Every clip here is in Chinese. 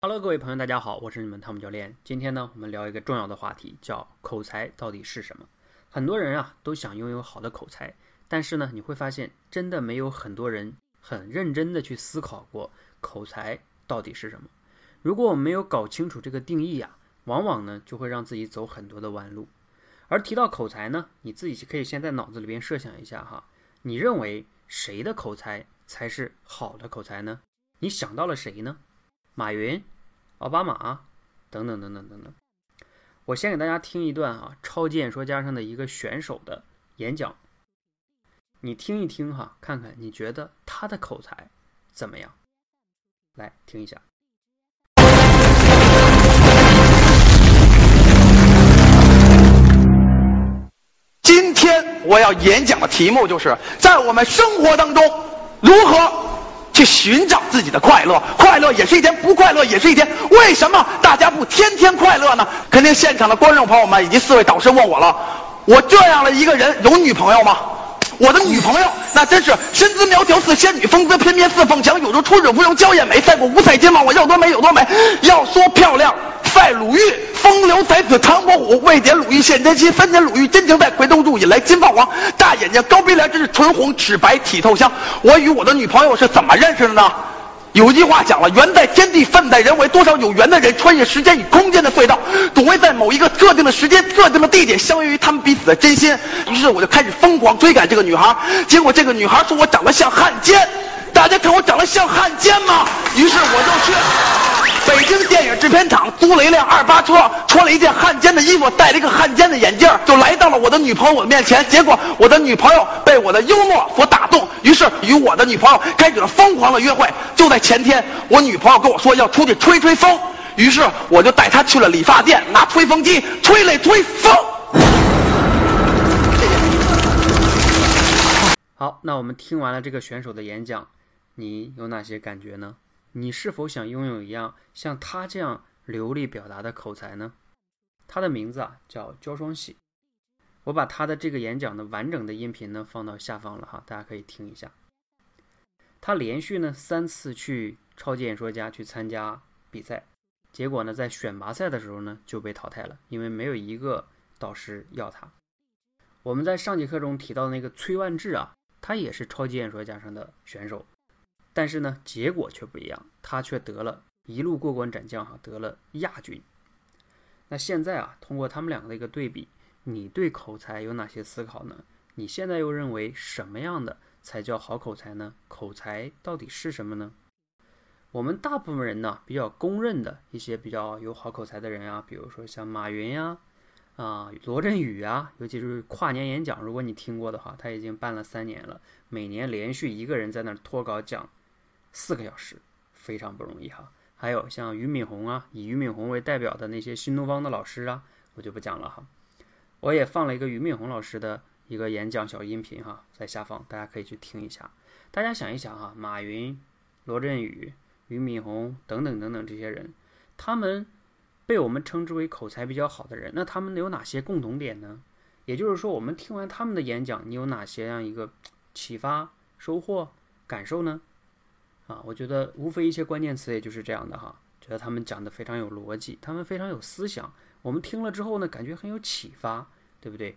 Hello，各位朋友，大家好，我是你们汤姆教练。今天呢，我们聊一个重要的话题，叫口才到底是什么？很多人啊都想拥有好的口才，但是呢，你会发现真的没有很多人很认真的去思考过口才到底是什么。如果我们没有搞清楚这个定义啊，往往呢就会让自己走很多的弯路。而提到口才呢，你自己可以先在脑子里边设想一下哈，你认为谁的口才才是好的口才呢？你想到了谁呢？马云、奥巴马等等等等等等。我先给大家听一段啊，《超级演说家》上的一个选手的演讲，你听一听哈，看看你觉得他的口才怎么样？来听一下。今天我要演讲的题目就是在我们生活当中如何。去寻找自己的快乐，快乐也是一天，不快乐也是一天。为什么大家不天天快乐呢？肯定现场的观众朋友们以及四位导师问我了：我这样的一个人有女朋友吗？我的女朋友那真是身姿苗条似仙女，风姿翩翩似凤翔，有如出水芙蓉娇艳美，赛过五彩金毛，我要多美有多美。要说漂亮，赛鲁豫。风流才子唐伯虎，未点鲁豫献真心，三年鲁豫真情在，回头入引来金凤凰。大眼睛高鼻梁，真是唇红齿白体透香。我与我的女朋友是怎么认识的呢？有一句话讲了，缘在天地，分在人为。多少有缘的人，穿越时间与空间的隧道，总会在某一个特定的时间、特定的地点相遇于他们彼此的真心。于是我就开始疯狂追赶这个女孩，结果这个女孩说我长得像汉奸。大家看我长得像汉奸吗？于是我就去。北京电影制片厂租了一辆二八车，穿了一件汉奸的衣服，戴了一个汉奸的眼镜，就来到了我的女朋友面前。结果我的女朋友被我的幽默所打动，于是与我的女朋友开始了疯狂的约会。就在前天，我女朋友跟我说要出去吹吹风，于是我就带她去了理发店，拿吹风机吹了吹风。好，那我们听完了这个选手的演讲，你有哪些感觉呢？你是否想拥有一样像他这样流利表达的口才呢？他的名字啊叫焦双喜，我把他的这个演讲的完整的音频呢放到下方了哈，大家可以听一下。他连续呢三次去超级演说家去参加比赛，结果呢在选拔赛的时候呢就被淘汰了，因为没有一个导师要他。我们在上节课中提到那个崔万志啊，他也是超级演说家上的选手。但是呢，结果却不一样，他却得了一路过关斩将，哈，得了亚军。那现在啊，通过他们两个的一个对比，你对口才有哪些思考呢？你现在又认为什么样的才叫好口才呢？口才到底是什么呢？我们大部分人呢，比较公认的一些比较有好口才的人啊，比如说像马云呀，啊，罗振宇啊，尤其是跨年演讲，如果你听过的话，他已经办了三年了，每年连续一个人在那儿脱稿讲。四个小时非常不容易哈，还有像俞敏洪啊，以俞敏洪为代表的那些新东方的老师啊，我就不讲了哈。我也放了一个俞敏洪老师的一个演讲小音频哈，在下方大家可以去听一下。大家想一想哈，马云、罗振宇、俞敏洪等等等等这些人，他们被我们称之为口才比较好的人，那他们有哪些共同点呢？也就是说，我们听完他们的演讲，你有哪些样一个启发、收获、感受呢？啊，我觉得无非一些关键词，也就是这样的哈。觉得他们讲的非常有逻辑，他们非常有思想。我们听了之后呢，感觉很有启发，对不对？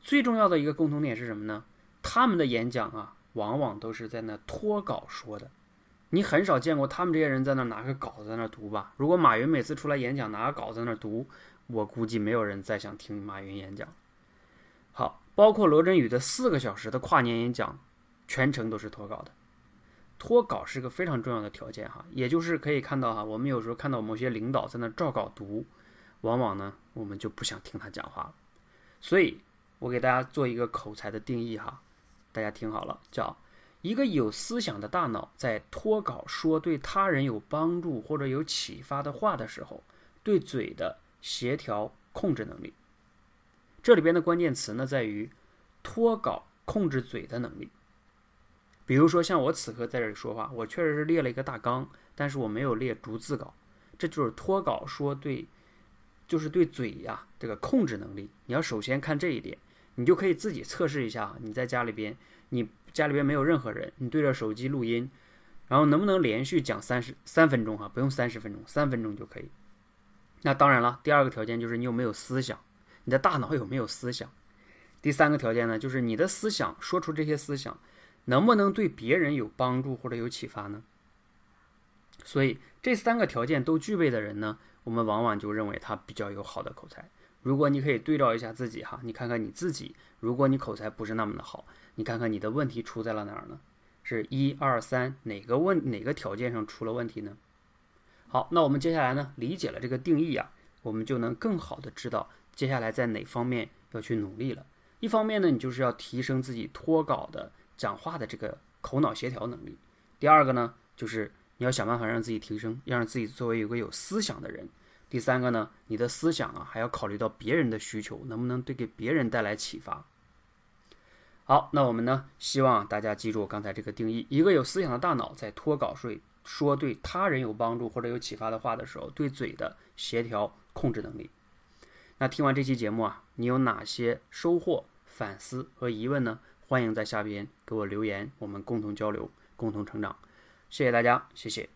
最重要的一个共同点是什么呢？他们的演讲啊，往往都是在那脱稿说的。你很少见过他们这些人在那拿个稿子在那读吧？如果马云每次出来演讲拿个稿子在那读，我估计没有人再想听马云演讲。好，包括罗振宇的四个小时的跨年演讲，全程都是脱稿的。脱稿是个非常重要的条件哈，也就是可以看到哈，我们有时候看到某些领导在那照稿读，往往呢我们就不想听他讲话了。所以我给大家做一个口才的定义哈，大家听好了，叫一个有思想的大脑在脱稿说对他人有帮助或者有启发的话的时候，对嘴的协调控制能力。这里边的关键词呢在于脱稿控制嘴的能力。比如说，像我此刻在这里说话，我确实是列了一个大纲，但是我没有列逐字稿，这就是脱稿说对，就是对嘴呀这个控制能力。你要首先看这一点，你就可以自己测试一下。你在家里边，你家里边没有任何人，你对着手机录音，然后能不能连续讲三十三分钟哈，不用三十分钟，三分钟就可以。那当然了，第二个条件就是你有没有思想，你的大脑有没有思想。第三个条件呢，就是你的思想说出这些思想，能不能对别人有帮助或者有启发呢？所以这三个条件都具备的人呢，我们往往就认为他比较有好的口才。如果你可以对照一下自己哈，你看看你自己，如果你口才不是那么的好，你看看你的问题出在了哪儿呢？是一二三哪个问哪个条件上出了问题呢？好，那我们接下来呢，理解了这个定义啊，我们就能更好的知道接下来在哪方面要去努力了。一方面呢，你就是要提升自己脱稿的讲话的这个口脑协调能力；第二个呢，就是你要想办法让自己提升，要让自己作为一个有思想的人；第三个呢，你的思想啊还要考虑到别人的需求，能不能对给别人带来启发。好，那我们呢，希望大家记住刚才这个定义：一个有思想的大脑在脱稿说说对他人有帮助或者有启发的话的时候，对嘴的协调控制能力。那听完这期节目啊，你有哪些收获？反思和疑问呢？欢迎在下边给我留言，我们共同交流，共同成长。谢谢大家，谢谢。